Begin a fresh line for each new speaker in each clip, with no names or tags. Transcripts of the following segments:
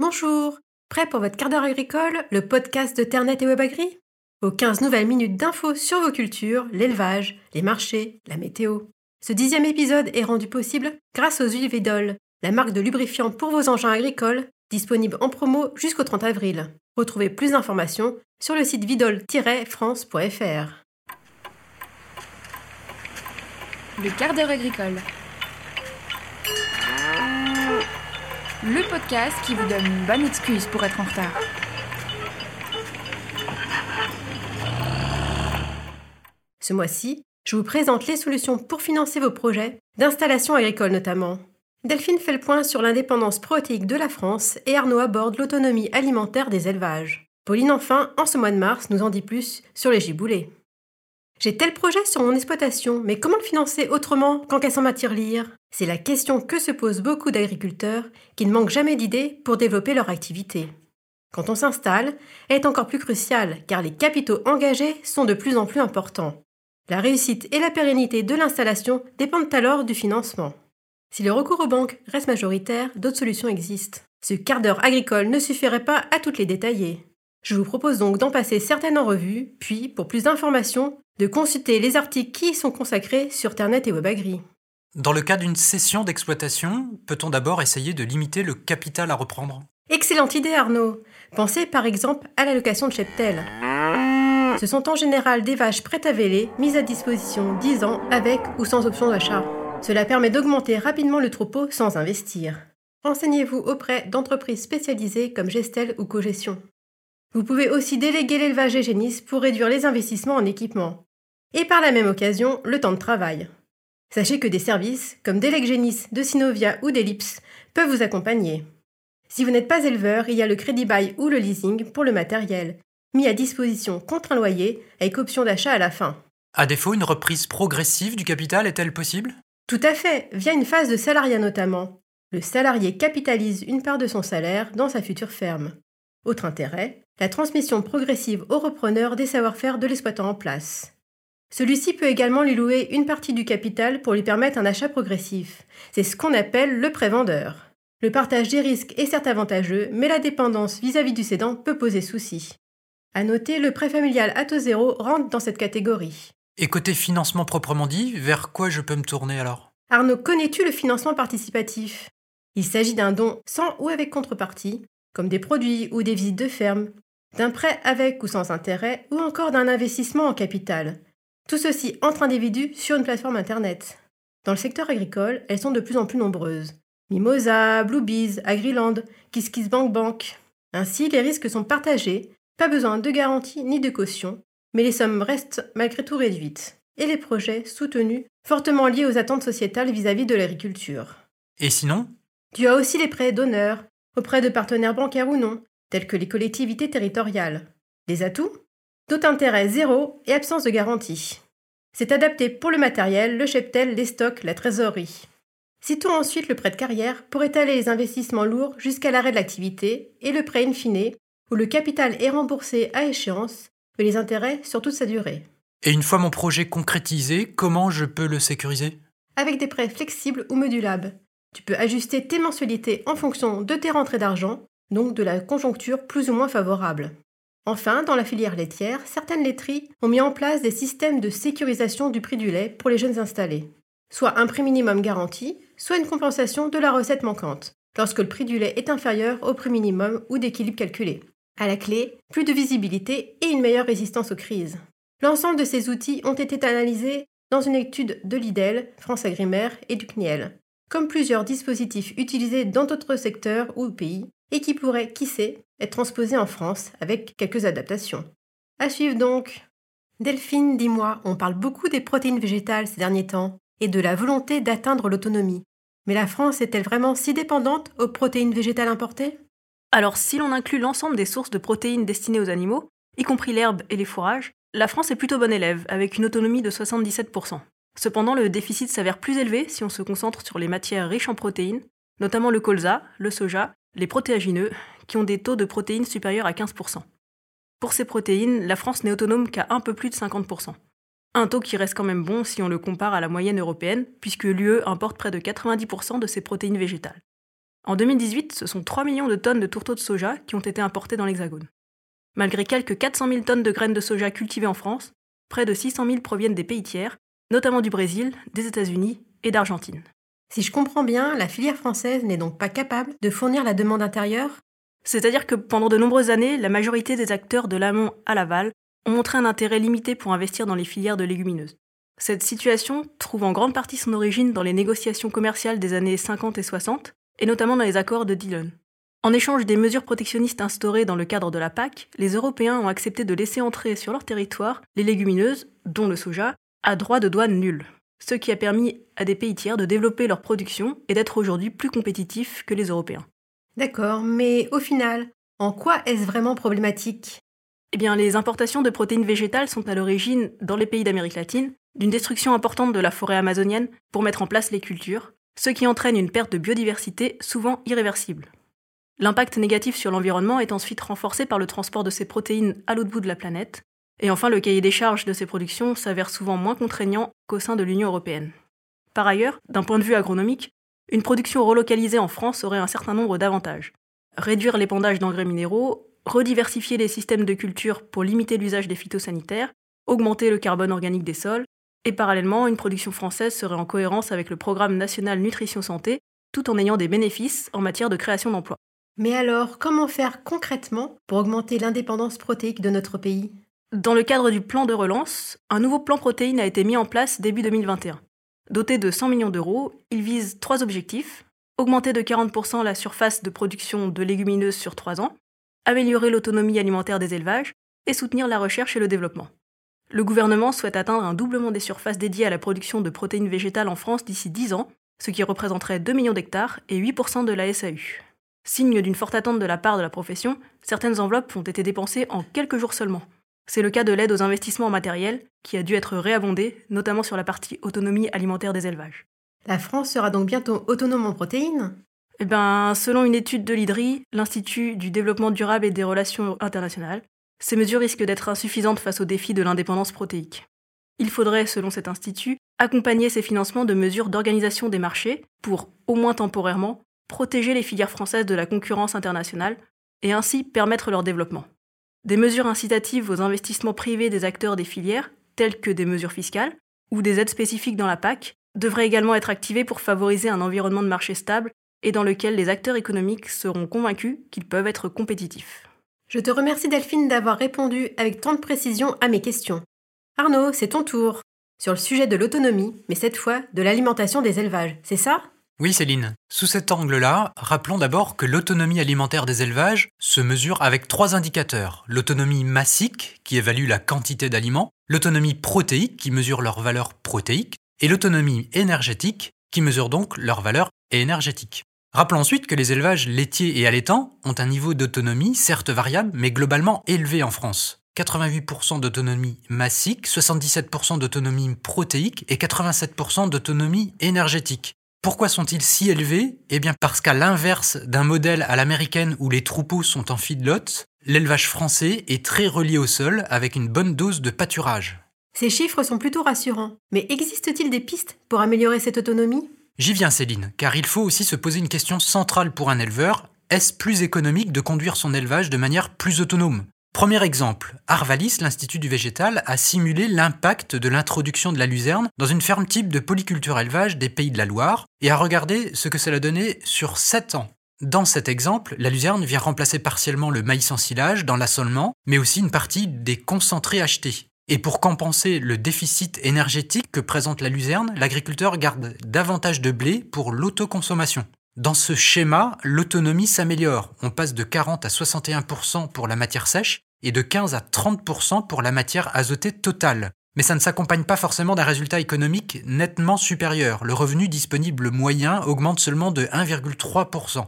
Bonjour Prêt pour votre quart d'heure agricole, le podcast de Ternet et WebAgri Aux 15 nouvelles minutes d'infos sur vos cultures, l'élevage, les marchés, la météo. Ce dixième épisode est rendu possible grâce aux huiles Vidol, la marque de lubrifiant pour vos engins agricoles, disponible en promo jusqu'au 30 avril. Retrouvez plus d'informations sur le site vidol-france.fr.
Le quart d'heure agricole. Le podcast qui vous donne une bonne excuse pour être en retard.
Ce mois-ci, je vous présente les solutions pour financer vos projets, d'installation agricole notamment. Delphine fait le point sur l'indépendance protéique de la France et Arnaud aborde l'autonomie alimentaire des élevages. Pauline enfin, en ce mois de mars, nous en dit plus sur les giboulées. J'ai tel projet sur mon exploitation, mais comment le financer autrement qu'en cassant ma tirelire C'est la question que se posent beaucoup d'agriculteurs qui ne manquent jamais d'idées pour développer leur activité. Quand on s'installe, elle est encore plus cruciale car les capitaux engagés sont de plus en plus importants. La réussite et la pérennité de l'installation dépendent alors du financement. Si le recours aux banques reste majoritaire, d'autres solutions existent. Ce quart d'heure agricole ne suffirait pas à toutes les détailler. Je vous propose donc d'en passer certaines en revue, puis, pour plus d'informations, de consulter les articles qui y sont consacrés sur Ternet et WebAgri.
Dans le cas d'une cession d'exploitation, peut-on d'abord essayer de limiter le capital à reprendre?
Excellente idée Arnaud Pensez par exemple à la location de cheptel. Ce sont en général des vaches prêtes à véler, mises à disposition 10 ans avec ou sans option d'achat. Cela permet d'augmenter rapidement le troupeau sans investir. Renseignez-vous auprès d'entreprises spécialisées comme Gestel ou Cogestion. Vous pouvez aussi déléguer l'élevage génisse pour réduire les investissements en équipement. Et par la même occasion, le temps de travail. Sachez que des services, comme Génis, de Synovia ou d'Ellipse, peuvent vous accompagner. Si vous n'êtes pas éleveur, il y a le crédit bail ou le leasing pour le matériel, mis à disposition contre un loyer avec option d'achat à la fin.
À défaut, une reprise progressive du capital est-elle possible?
Tout à fait, via une phase de salariat notamment. Le salarié capitalise une part de son salaire dans sa future ferme. Autre intérêt, la transmission progressive au repreneur des savoir-faire de l'exploitant en place. Celui-ci peut également lui louer une partie du capital pour lui permettre un achat progressif. C'est ce qu'on appelle le prévendeur. Le partage des risques est certes avantageux, mais la dépendance vis-à-vis du cédant peut poser souci. À noter, le prêt familial à taux zéro rentre dans cette catégorie.
Et côté financement proprement dit, vers quoi je peux me tourner alors?
Arnaud, connais-tu le financement participatif? Il s'agit d'un don sans ou avec contrepartie, comme des produits ou des visites de ferme, d'un prêt avec ou sans intérêt, ou encore d'un investissement en capital. Tout ceci entre individus sur une plateforme Internet. Dans le secteur agricole, elles sont de plus en plus nombreuses. Mimosa, Bluebees, Agriland, KissKissBankBank. Ainsi, les risques sont partagés, pas besoin de garantie ni de caution, mais les sommes restent malgré tout réduites. Et les projets soutenus, fortement liés aux attentes sociétales vis-à-vis -vis de l'agriculture.
Et sinon?
Tu as aussi les prêts d'honneur, auprès de partenaires bancaires ou non, tels que les collectivités territoriales. Les atouts? Taux d'intérêt zéro et absence de garantie. C'est adapté pour le matériel, le cheptel, les stocks, la trésorerie. Citons ensuite le prêt de carrière pour étaler les investissements lourds jusqu'à l'arrêt de l'activité et le prêt in fine, où le capital est remboursé à échéance, mais les intérêts sur toute sa durée.
Et une fois mon projet concrétisé, comment je peux le sécuriser?
Avec des prêts flexibles ou modulables. Tu peux ajuster tes mensualités en fonction de tes rentrées d'argent, donc de la conjoncture plus ou moins favorable. Enfin, dans la filière laitière, certaines laiteries ont mis en place des systèmes de sécurisation du prix du lait pour les jeunes installés. Soit un prix minimum garanti, soit une compensation de la recette manquante, lorsque le prix du lait est inférieur au prix minimum ou d'équilibre calculé. À la clé, plus de visibilité et une meilleure résistance aux crises. L'ensemble de ces outils ont été analysés dans une étude de l'IDEL, France Agrimaire et du CNIEL, comme plusieurs dispositifs utilisés dans d'autres secteurs ou pays, et qui pourraient, qui sait, être transposés en France avec quelques adaptations. À suivre donc. Delphine, dis-moi, on parle beaucoup des protéines végétales ces derniers temps et de la volonté d'atteindre l'autonomie. Mais la France est-elle vraiment si dépendante aux protéines végétales importées?
Alors, si l'on inclut l'ensemble des sources de protéines destinées aux animaux, y compris l'herbe et les fourrages, la France est plutôt bonne élève, avec une autonomie de 77%. Cependant, le déficit s'avère plus élevé si on se concentre sur les matières riches en protéines, notamment le colza, le soja, les protéagineux, qui ont des taux de protéines supérieurs à 15%. Pour ces protéines, la France n'est autonome qu'à un peu plus de 50%. Un taux qui reste quand même bon si on le compare à la moyenne européenne, puisque l'UE importe près de 90% de ses protéines végétales. En 2018, ce sont 3 millions de tonnes de tourteaux de soja qui ont été importés dans l'Hexagone. Malgré quelques 400 000 tonnes de graines de soja cultivées en France, près de 600 000 proviennent des pays tiers, notamment du Brésil, des États-Unis et d'Argentine.
Si je comprends bien, la filière française n'est donc pas capable de fournir la demande intérieure?
C'est-à-dire que pendant de nombreuses années, la majorité des acteurs de l'amont à l'aval ont montré un intérêt limité pour investir dans les filières de légumineuses. Cette situation trouve en grande partie son origine dans les négociations commerciales des années 50 et 60, et notamment dans les accords de Dillon. En échange des mesures protectionnistes instaurées dans le cadre de la PAC, les Européens ont accepté de laisser entrer sur leur territoire les légumineuses, dont le soja, à droit de douane nul, ce qui a permis à des pays tiers de développer leur production et d'être aujourd'hui plus compétitifs que les Européens.
D'accord, mais au final, en quoi est-ce vraiment problématique?
Eh bien, les importations de protéines végétales sont à l'origine, dans les pays d'Amérique latine, d'une destruction importante de la forêt amazonienne pour mettre en place les cultures, ce qui entraîne une perte de biodiversité souvent irréversible. L'impact négatif sur l'environnement est ensuite renforcé par le transport de ces protéines à l'autre bout de la planète, et enfin le cahier des charges de ces productions s'avère souvent moins contraignant qu'au sein de l'Union européenne. Par ailleurs, d'un point de vue agronomique, une production relocalisée en France aurait un certain nombre d'avantages. Réduire l'épandage d'engrais minéraux, rediversifier les systèmes de culture pour limiter l'usage des phytosanitaires, augmenter le carbone organique des sols, et parallèlement, une production française serait en cohérence avec le programme national nutrition santé, tout en ayant des bénéfices en matière de création d'emplois.
Mais alors, comment faire concrètement pour augmenter l'indépendance protéique de notre pays?
Dans le cadre du plan de relance, un nouveau plan protéines a été mis en place début 2021. Doté de 100 millions d'euros, il vise trois objectifs augmenter de 40% la surface de production de légumineuses sur trois ans, améliorer l'autonomie alimentaire des élevages et soutenir la recherche et le développement. Le gouvernement souhaite atteindre un doublement des surfaces dédiées à la production de protéines végétales en France d'ici 10 ans, ce qui représenterait 2 millions d'hectares et 8% de la SAU. Signe d'une forte attente de la part de la profession, certaines enveloppes ont été dépensées en quelques jours seulement. C'est le cas de l'aide aux investissements en matériel, qui a dû être réabondée, notamment sur la partie autonomie alimentaire des élevages.
La France sera donc bientôt autonome en protéines?
Eh ben, selon une étude de l'IDRI, l'Institut du développement durable et des relations internationales, ces mesures risquent d'être insuffisantes face aux défis de l'indépendance protéique. Il faudrait, selon cet institut, accompagner ces financements de mesures d'organisation des marchés pour, au moins temporairement, protéger les filières françaises de la concurrence internationale et ainsi permettre leur développement. Des mesures incitatives aux investissements privés des acteurs des filières, telles que des mesures fiscales ou des aides spécifiques dans la PAC, devraient également être activées pour favoriser un environnement de marché stable et dans lequel les acteurs économiques seront convaincus qu'ils peuvent être compétitifs.
Je te remercie Delphine d'avoir répondu avec tant de précision à mes questions. Arnaud, c'est ton tour. Sur le sujet de l'autonomie, mais cette fois de l'alimentation des élevages, c'est ça?
Oui Céline, sous cet angle-là, rappelons d'abord que l'autonomie alimentaire des élevages se mesure avec trois indicateurs. L'autonomie massique, qui évalue la quantité d'aliments, l'autonomie protéique, qui mesure leur valeur protéique, et l'autonomie énergétique, qui mesure donc leur valeur énergétique. Rappelons ensuite que les élevages laitiers et allaitants ont un niveau d'autonomie, certes variable, mais globalement élevé en France. 88% d'autonomie massique, 77% d'autonomie protéique et 87% d'autonomie énergétique. Pourquoi sont-ils si élevés? Eh bien parce qu'à l'inverse d'un modèle à l'américaine où les troupeaux sont en feedlot, l'élevage français est très relié au sol avec une bonne dose de pâturage.
Ces chiffres sont plutôt rassurants. Mais existe-t-il des pistes pour améliorer cette autonomie?
J'y viens Céline, car il faut aussi se poser une question centrale pour un éleveur. Est-ce plus économique de conduire son élevage de manière plus autonome? Premier exemple, Arvalis, l'Institut du végétal, a simulé l'impact de l'introduction de la luzerne dans une ferme type de polyculture élevage des Pays de la Loire et a regardé ce que cela donnait sur 7 ans. Dans cet exemple, la luzerne vient remplacer partiellement le maïs en silage dans l'assolement, mais aussi une partie des concentrés achetés. Et pour compenser le déficit énergétique que présente la luzerne, l'agriculteur garde davantage de blé pour l'autoconsommation. Dans ce schéma, l'autonomie s'améliore. On passe de 40 à 61% pour la matière sèche et de 15 à 30% pour la matière azotée totale. Mais ça ne s'accompagne pas forcément d'un résultat économique nettement supérieur. Le revenu disponible moyen augmente seulement de 1,3%.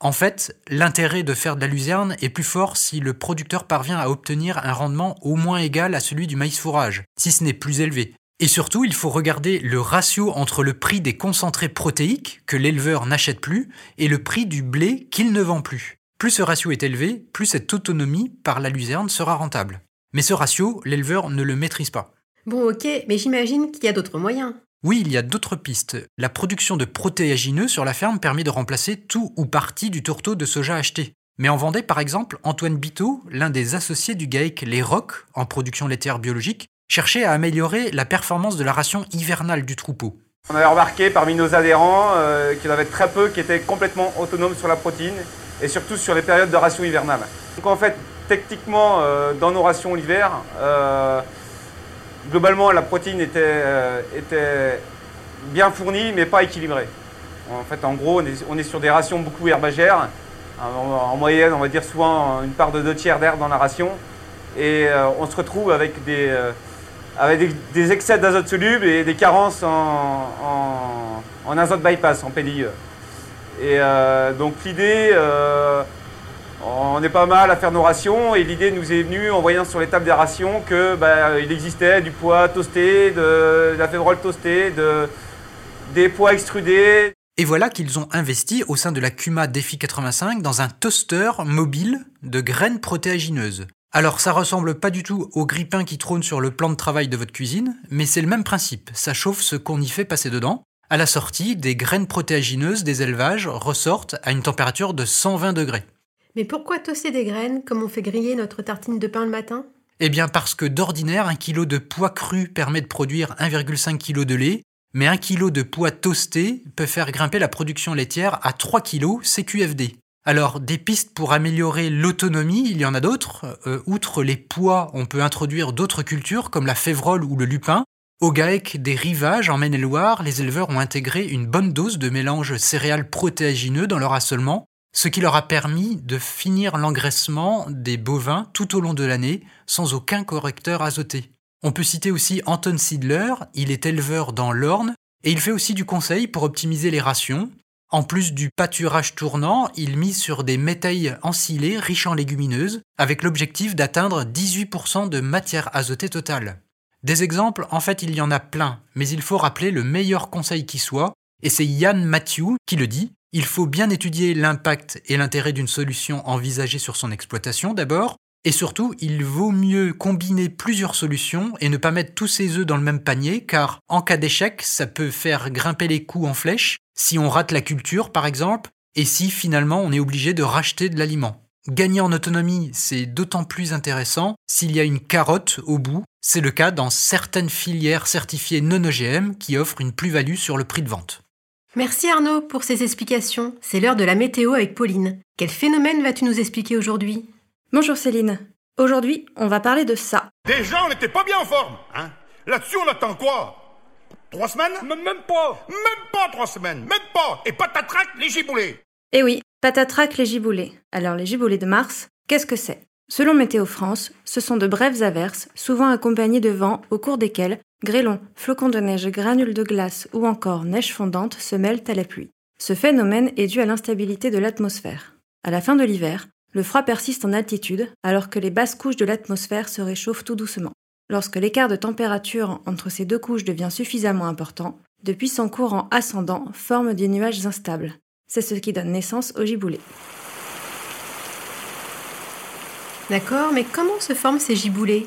En fait, l'intérêt de faire de la luzerne est plus fort si le producteur parvient à obtenir un rendement au moins égal à celui du maïs fourrage, si ce n'est plus élevé. Et surtout, il faut regarder le ratio entre le prix des concentrés protéiques que l'éleveur n'achète plus et le prix du blé qu'il ne vend plus. Plus ce ratio est élevé, plus cette autonomie par la luzerne sera rentable. Mais ce ratio, l'éleveur ne le maîtrise pas.
Bon ok, mais j'imagine qu'il y a d'autres moyens.
Oui, il y a d'autres pistes. La production de protéagineux sur la ferme permet de remplacer tout ou partie du tourteau de soja acheté. Mais en Vendée, par exemple, Antoine Biteau, l'un des associés du GAEC Les Rocs, en production laitière biologique, cherchait à améliorer la performance de la ration hivernale du troupeau.
On avait remarqué parmi nos adhérents euh, qu'il y en avait très peu qui étaient complètement autonomes sur la protéine et surtout sur les périodes de ration hivernale. Donc en fait, techniquement, euh, dans nos rations l'hiver, euh, globalement la protéine était, était, bien fournie mais pas équilibrée. En fait, en gros, on est, sur des rations beaucoup herbagères. En, moyenne, on va dire souvent une part de deux tiers d'air dans la ration. Et on se retrouve avec des avec des, excès d'azote soluble et des carences en, azote bypass, en PDIE. Et euh, donc l'idée, euh, on est pas mal à faire nos rations et l'idée nous est venue en voyant sur les tables des rations qu'il bah, existait du poids toasté, de, la févrole toastée, de, des pois extrudés.
Et voilà qu'ils ont investi au sein de la Cuma Défi 85 dans un toaster mobile de graines protéagineuses. Alors ça ressemble pas du tout au grippin qui trône sur le plan de travail de votre cuisine, mais c'est le même principe, ça chauffe ce qu'on y fait passer dedans. À la sortie, des graines protéagineuses des élevages ressortent à une température de 120 degrés.
Mais pourquoi toaster des graines comme on fait griller notre tartine de pain le matin?
Eh bien parce que d'ordinaire, un kilo de pois cru permet de produire 1,5 kg de lait, mais un kilo de pois toasté peut faire grimper la production laitière à 3 kg CQFD. Alors, des pistes pour améliorer l'autonomie, il y en a d'autres. Euh, outre les pois, on peut introduire d'autres cultures comme la févrole ou le lupin. Au GAEC des rivages en Maine-et-Loire, les éleveurs ont intégré une bonne dose de mélange céréales protéagineux dans leur assolement, ce qui leur a permis de finir l'engraissement des bovins tout au long de l'année sans aucun correcteur azoté. On peut citer aussi Anton Sidler, il est éleveur dans l'Orne et il fait aussi du conseil pour optimiser les rations. En plus du pâturage tournant, il mise sur des métailles ensilées riches en légumineuses, avec l'objectif d'atteindre 18% de matière azotée totale. Des exemples, en fait, il y en a plein, mais il faut rappeler le meilleur conseil qui soit, et c'est Yann Matthew qui le dit. Il faut bien étudier l'impact et l'intérêt d'une solution envisagée sur son exploitation d'abord, et surtout, il vaut mieux combiner plusieurs solutions et ne pas mettre tous ses œufs dans le même panier, car en cas d'échec, ça peut faire grimper les coûts en flèche, si on rate la culture par exemple, et si finalement on est obligé de racheter de l'aliment. Gagner en autonomie, c'est d'autant plus intéressant s'il y a une carotte au bout. C'est le cas dans certaines filières certifiées non OGM qui offrent une plus-value sur le prix de vente.
Merci Arnaud pour ces explications. C'est l'heure de la météo avec Pauline. Quel phénomène vas-tu nous expliquer aujourd'hui?
Bonjour Céline. Aujourd'hui, on va parler de ça.
Déjà, on n'était pas bien en forme, hein? Là-dessus, on attend quoi? Trois semaines
Même pas
Même pas trois semaines Même pas Et patatrac, les giboulées
Eh oui, patatrac, les giboulées. Alors, les giboulées de mars, qu'est-ce que c'est? Selon Météo France, ce sont de brèves averses, souvent accompagnées de vents, au cours desquels grêlons, flocons de neige, granules de glace ou encore neige fondante se mêlent à la pluie. Ce phénomène est dû à l'instabilité de l'atmosphère. À la fin de l'hiver, le froid persiste en altitude, alors que les basses couches de l'atmosphère se réchauffent tout doucement. Lorsque l'écart de température entre ces deux couches devient suffisamment important, de puissants courants ascendants forment des nuages instables. C'est ce qui donne naissance au giboulées.
D'accord, mais comment se forment ces giboulées?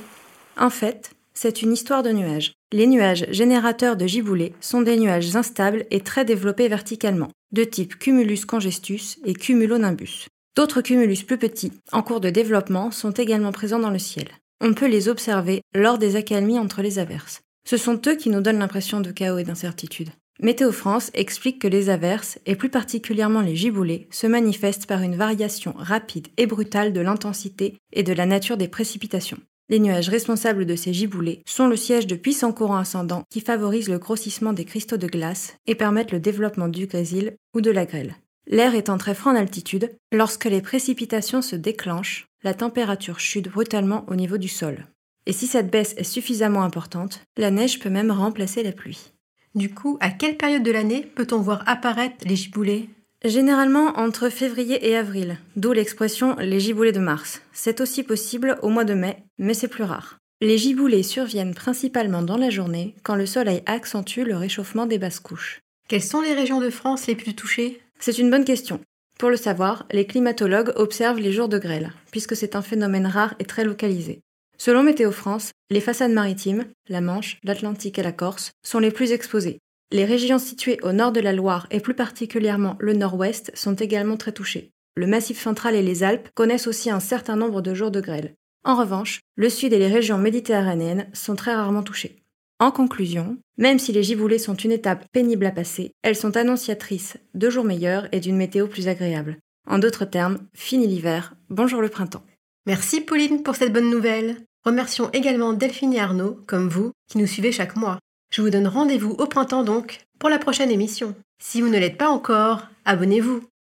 En fait, c'est une histoire de nuages. Les nuages générateurs de giboulées sont des nuages instables et très développés verticalement, de type cumulus congestus et cumulonimbus. D'autres cumulus plus petits, en cours de développement, sont également présents dans le ciel. On peut les observer lors des accalmies entre les averses. Ce sont eux qui nous donnent l'impression de chaos et d'incertitude. Météo France explique que les averses, et plus particulièrement les giboulées, se manifestent par une variation rapide et brutale de l'intensité et de la nature des précipitations. Les nuages responsables de ces giboulées sont le siège de puissants courants ascendants qui favorisent le grossissement des cristaux de glace et permettent le développement du grésil ou de la grêle. L'air étant très froid en altitude, lorsque les précipitations se déclenchent, la température chute brutalement au niveau du sol. Et si cette baisse est suffisamment importante, la neige peut même remplacer la pluie.
Du coup, à quelle période de l'année peut-on voir apparaître les giboulées?
Généralement entre février et avril, d'où l'expression les giboulées de mars. C'est aussi possible au mois de mai, mais c'est plus rare. Les giboulées surviennent principalement dans la journée, quand le soleil accentue le réchauffement des basses couches.
Quelles sont les régions de France les plus touchées?
C'est une bonne question. Pour le savoir, les climatologues observent les jours de grêle, puisque c'est un phénomène rare et très localisé. Selon Météo France, les façades maritimes, la Manche, l'Atlantique et la Corse, sont les plus exposées. Les régions situées au nord de la Loire et plus particulièrement le nord-ouest sont également très touchées. Le Massif central et les Alpes connaissent aussi un certain nombre de jours de grêle. En revanche, le sud et les régions méditerranéennes sont très rarement touchées. En conclusion, même si les giboulées sont une étape pénible à passer, elles sont annonciatrices de jours meilleurs et d'une météo plus agréable. En d'autres termes, fini l'hiver, bonjour le printemps.
Merci Pauline pour cette bonne nouvelle. Remercions également Delphine et Arnaud, comme vous, qui nous suivez chaque mois. Je vous donne rendez-vous au printemps donc, pour la prochaine émission. Si vous ne l'êtes pas encore, abonnez-vous.